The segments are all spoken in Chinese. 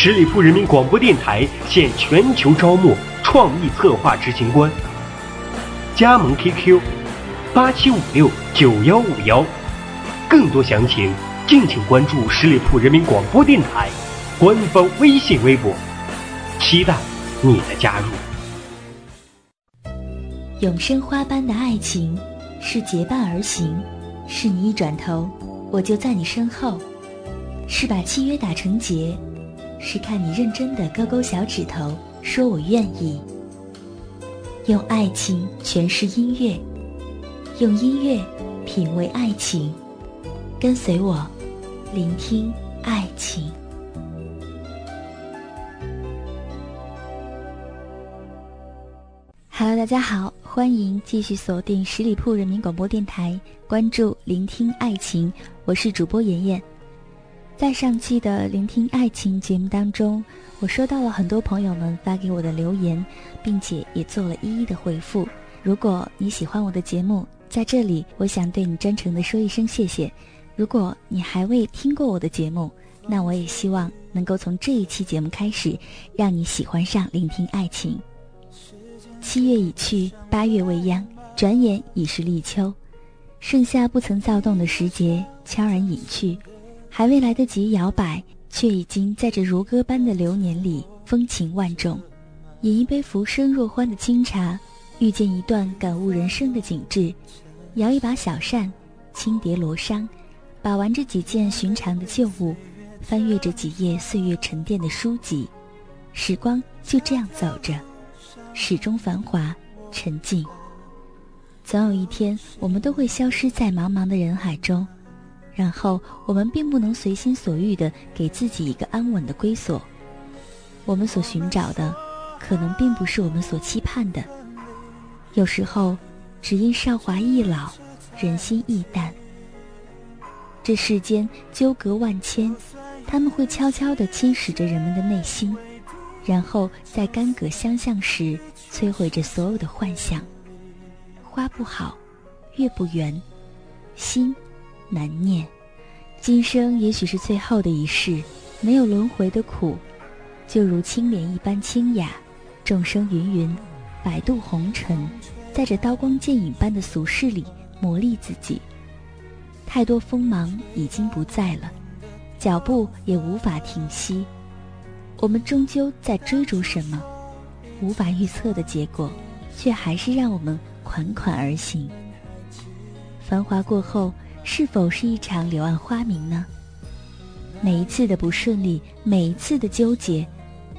十里铺人民广播电台现全球招募创意策划执行官，加盟 QQ 八七五六九幺五幺，更多详情敬请关注十里铺人民广播电台官方微信微博，期待你的加入。永生花般的爱情。是结伴而行，是你一转头，我就在你身后；是把契约打成结，是看你认真的勾勾小指头，说我愿意。用爱情诠释音乐，用音乐品味爱情，跟随我，聆听爱情。Hello，大家好。欢迎继续锁定十里铺人民广播电台，关注聆听爱情，我是主播妍妍。在上期的聆听爱情节目当中，我收到了很多朋友们发给我的留言，并且也做了一一的回复。如果你喜欢我的节目，在这里我想对你真诚的说一声谢谢。如果你还未听过我的节目，那我也希望能够从这一期节目开始，让你喜欢上聆听爱情。七月已去，八月未央，转眼已是立秋，盛夏不曾躁动的时节悄然隐去，还未来得及摇摆，却已经在这如歌般的流年里风情万种。饮一杯浮生若欢的清茶，遇见一段感悟人生的景致，摇一把小扇，轻叠罗裳，把玩着几件寻常的旧物，翻阅着几页岁月沉淀的书籍，时光就这样走着。始终繁华沉静。总有一天，我们都会消失在茫茫的人海中，然后我们并不能随心所欲地给自己一个安稳的归所。我们所寻找的，可能并不是我们所期盼的。有时候，只因韶华易老，人心易淡。这世间纠葛万千，他们会悄悄地侵蚀着人们的内心。然后在干戈相向时，摧毁着所有的幻想。花不好，月不圆，心难念。今生也许是最后的一世，没有轮回的苦，就如青莲一般清雅。众生芸芸，百渡红尘，在这刀光剑影般的俗世里磨砺自己。太多锋芒已经不在了，脚步也无法停息。我们终究在追逐什么？无法预测的结果，却还是让我们款款而行。繁华过后，是否是一场柳暗花明呢？每一次的不顺利，每一次的纠结，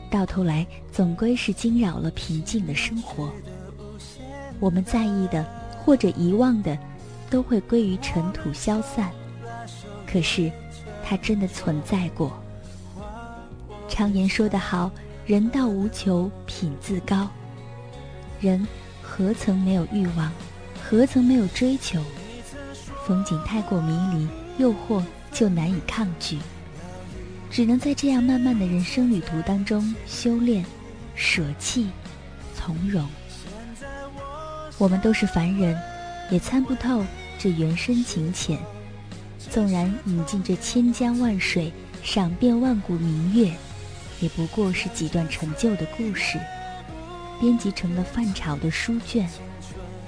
到头来总归是惊扰了平静的生活。我们在意的或者遗忘的，都会归于尘土消散。可是，它真的存在过。常言说得好，人道无求，品自高。人何曾没有欲望，何曾没有追求？风景太过迷离，诱惑就难以抗拒。只能在这样漫漫的人生旅途当中修炼、舍弃、从容。我们都是凡人，也参不透这缘深情浅。纵然饮尽这千江万水，赏遍万古明月。也不过是几段陈旧的故事，编辑成了泛潮的书卷，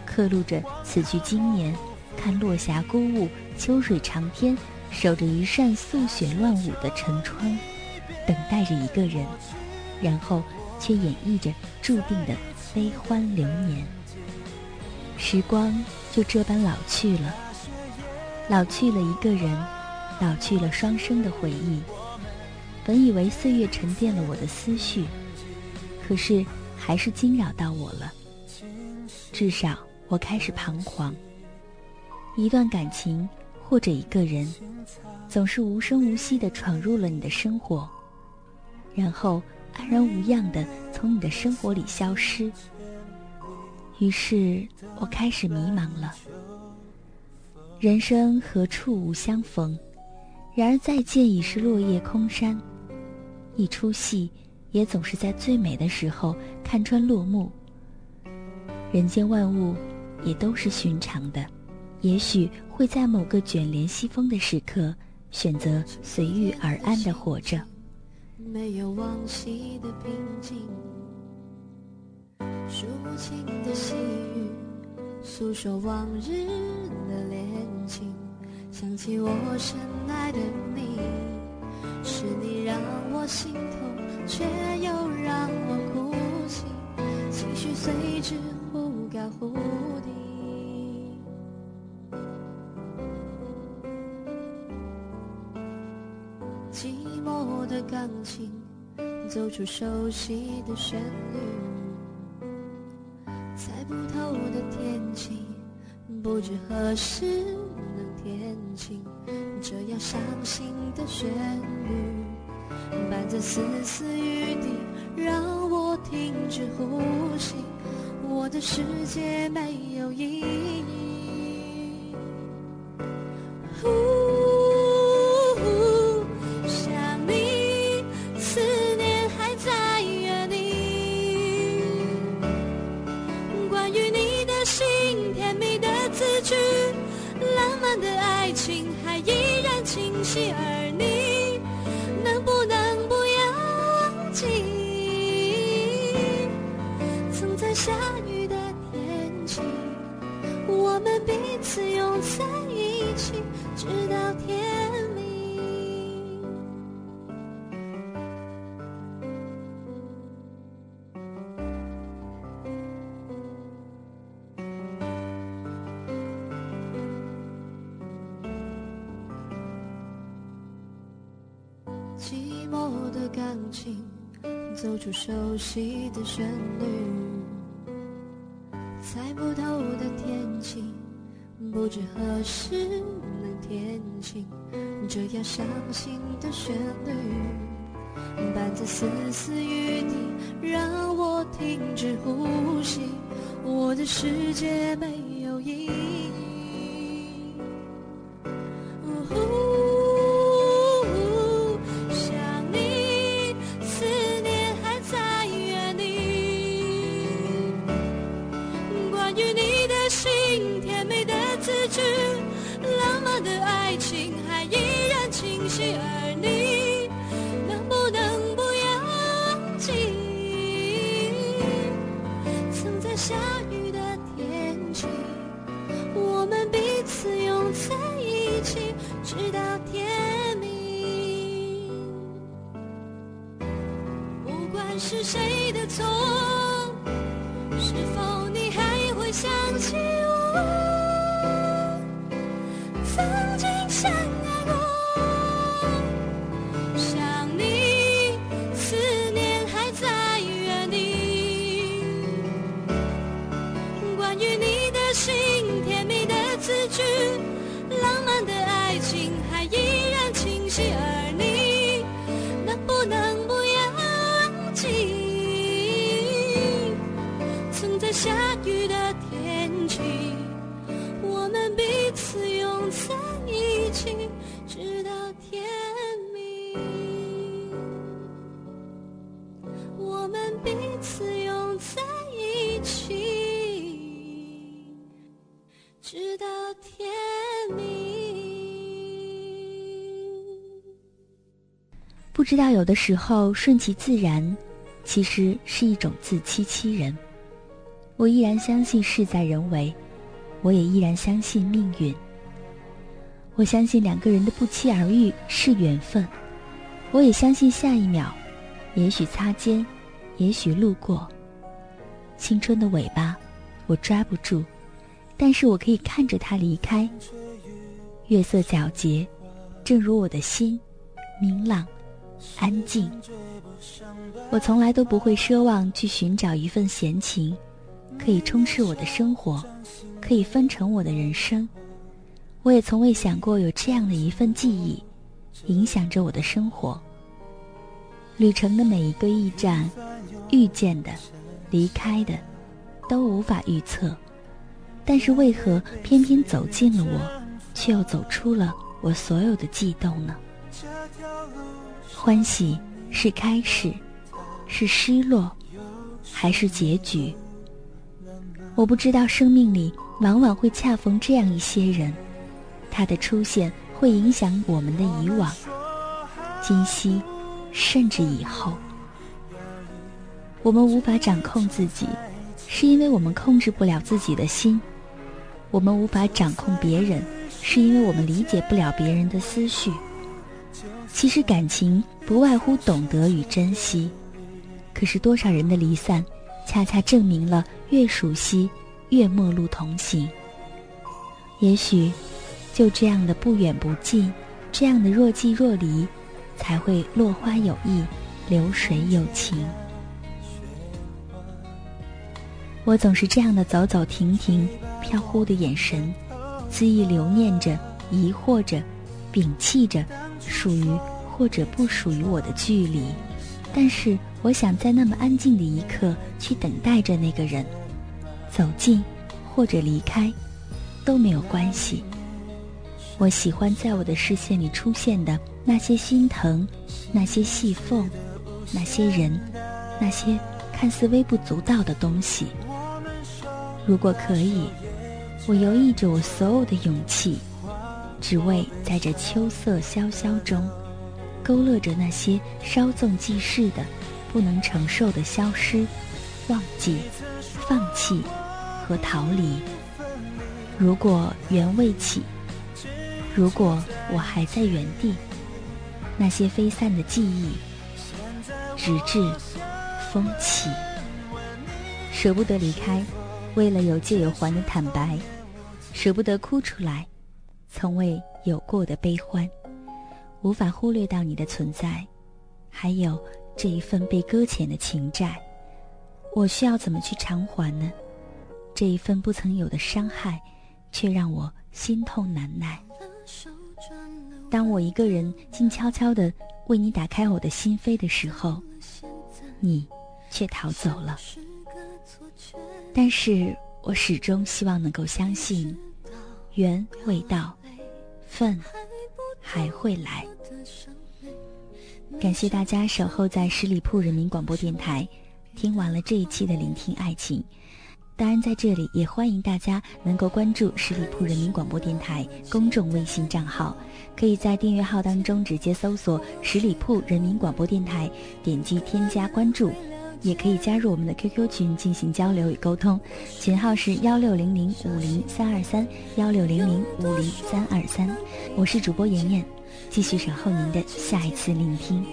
刻录着此去经年，看落霞孤鹜，秋水长天，守着一扇素雪乱舞的陈窗，等待着一个人，然后却演绎着注定的悲欢流年。时光就这般老去了，老去了一个人，老去了双生的回忆。本以为岁月沉淀了我的思绪，可是还是惊扰到我了。至少我开始彷徨。一段感情或者一个人，总是无声无息地闯入了你的生活。然后安然无恙的从你的生活里消失。于是我开始迷茫了。人生何处无相逢？然而再见已是落叶空山。一出戏也总是在最美的时候看穿落幕。人间万物也都是寻常的，也许会在某个卷帘西风的时刻，选择随遇而安的活着。没有往昔的平静，数不清的细雨，诉说往日的恋情。想起我深爱的你，是你让我心痛，却又让我哭泣，情绪随之忽高忽寂寞的钢琴，奏出熟悉的旋律，猜不透的天气，不知何时能天晴。这样伤心的旋律，伴着丝丝雨滴，让我停止呼吸。我的世界没有意义。钢琴奏出熟悉的旋律，猜不透的天气，不知何时能天晴。这样伤心的旋律，伴着丝丝雨滴，让我停止呼吸。我的世界没有意义。是谁的错，不知道有的时候顺其自然，其实是一种自欺欺人。我依然相信事在人为，我也依然相信命运。我相信两个人的不期而遇是缘分，我也相信下一秒，也许擦肩，也许路过。青春的尾巴，我抓不住，但是我可以看着它离开。月色皎洁，正如我的心，明朗。安静。我从来都不会奢望去寻找一份闲情，可以充斥我的生活，可以分成我的人生。我也从未想过有这样的一份记忆，影响着我的生活。旅程的每一个驿站，遇见的、离开的，都无法预测。但是为何偏偏走进了我，却又走出了我所有的悸动呢？欢喜是开始，是失落，还是结局？我不知道，生命里往往会恰逢这样一些人，他的出现会影响我们的以往、今夕，甚至以后。我们无法掌控自己，是因为我们控制不了自己的心；我们无法掌控别人，是因为我们理解不了别人的思绪。其实感情不外乎懂得与珍惜，可是多少人的离散，恰恰证明了。越熟悉，越陌路同行。也许，就这样的不远不近，这样的若即若离，才会落花有意，流水有情。我总是这样的走走停停，飘忽的眼神，恣意留念着，疑惑着，摒弃着，属于或者不属于我的距离。但是，我想在那么安静的一刻，去等待着那个人。走近，或者离开，都没有关系。我喜欢在我的视线里出现的那些心疼，那些细缝，那些人，那些看似微不足道的东西。如果可以，我游弋着我所有的勇气，只为在这秋色萧萧中，勾勒着那些稍纵即逝的、不能承受的消失、忘记、放弃。和逃离。如果缘未起，如果我还在原地，那些飞散的记忆，直至风起，舍不得离开，为了有借有还的坦白，舍不得哭出来，从未有过的悲欢，无法忽略到你的存在，还有这一份被搁浅的情债，我需要怎么去偿还呢？这一份不曾有的伤害，却让我心痛难耐。当我一个人静悄悄地为你打开我的心扉的时候，你却逃走了。但是我始终希望能够相信，缘未到，份还会来。感谢大家守候在十里铺人民广播电台，听完了这一期的聆听爱情。当然，在这里也欢迎大家能够关注十里铺人民广播电台公众微信账号，可以在订阅号当中直接搜索“十里铺人民广播电台”，点击添加关注，也可以加入我们的 QQ 群进行交流与沟通，群号是幺六零零五零三二三幺六零零五零三二三。我是主播妍妍，继续守候您的下一次聆听。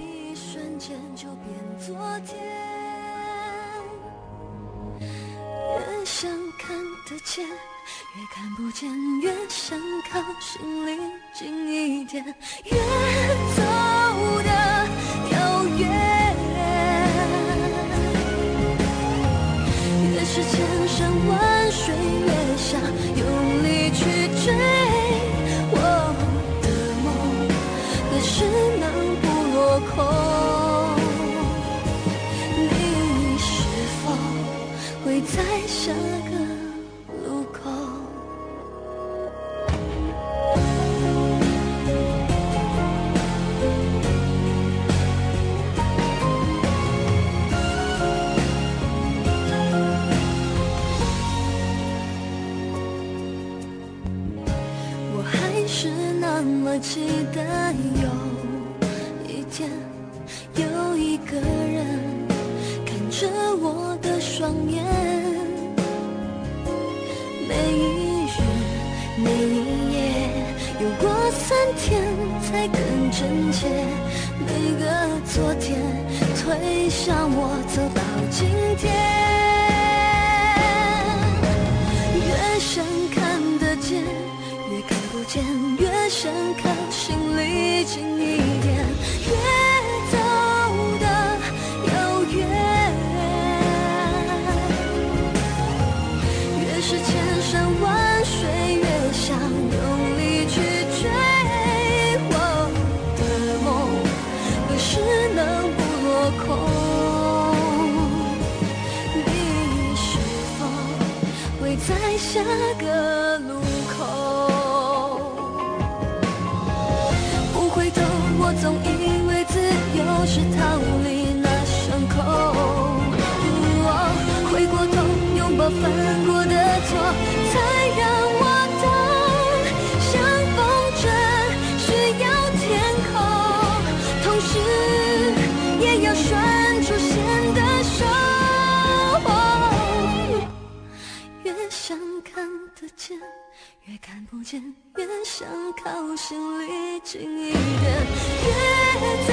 越看不见，越想靠心里近一点，越千天才更真切。每个昨天推向我走到今天，越想看得见，越看不见，越想看。近一点，要拴住线的手。越想看得见，越看不见；越想靠心里近一点，越走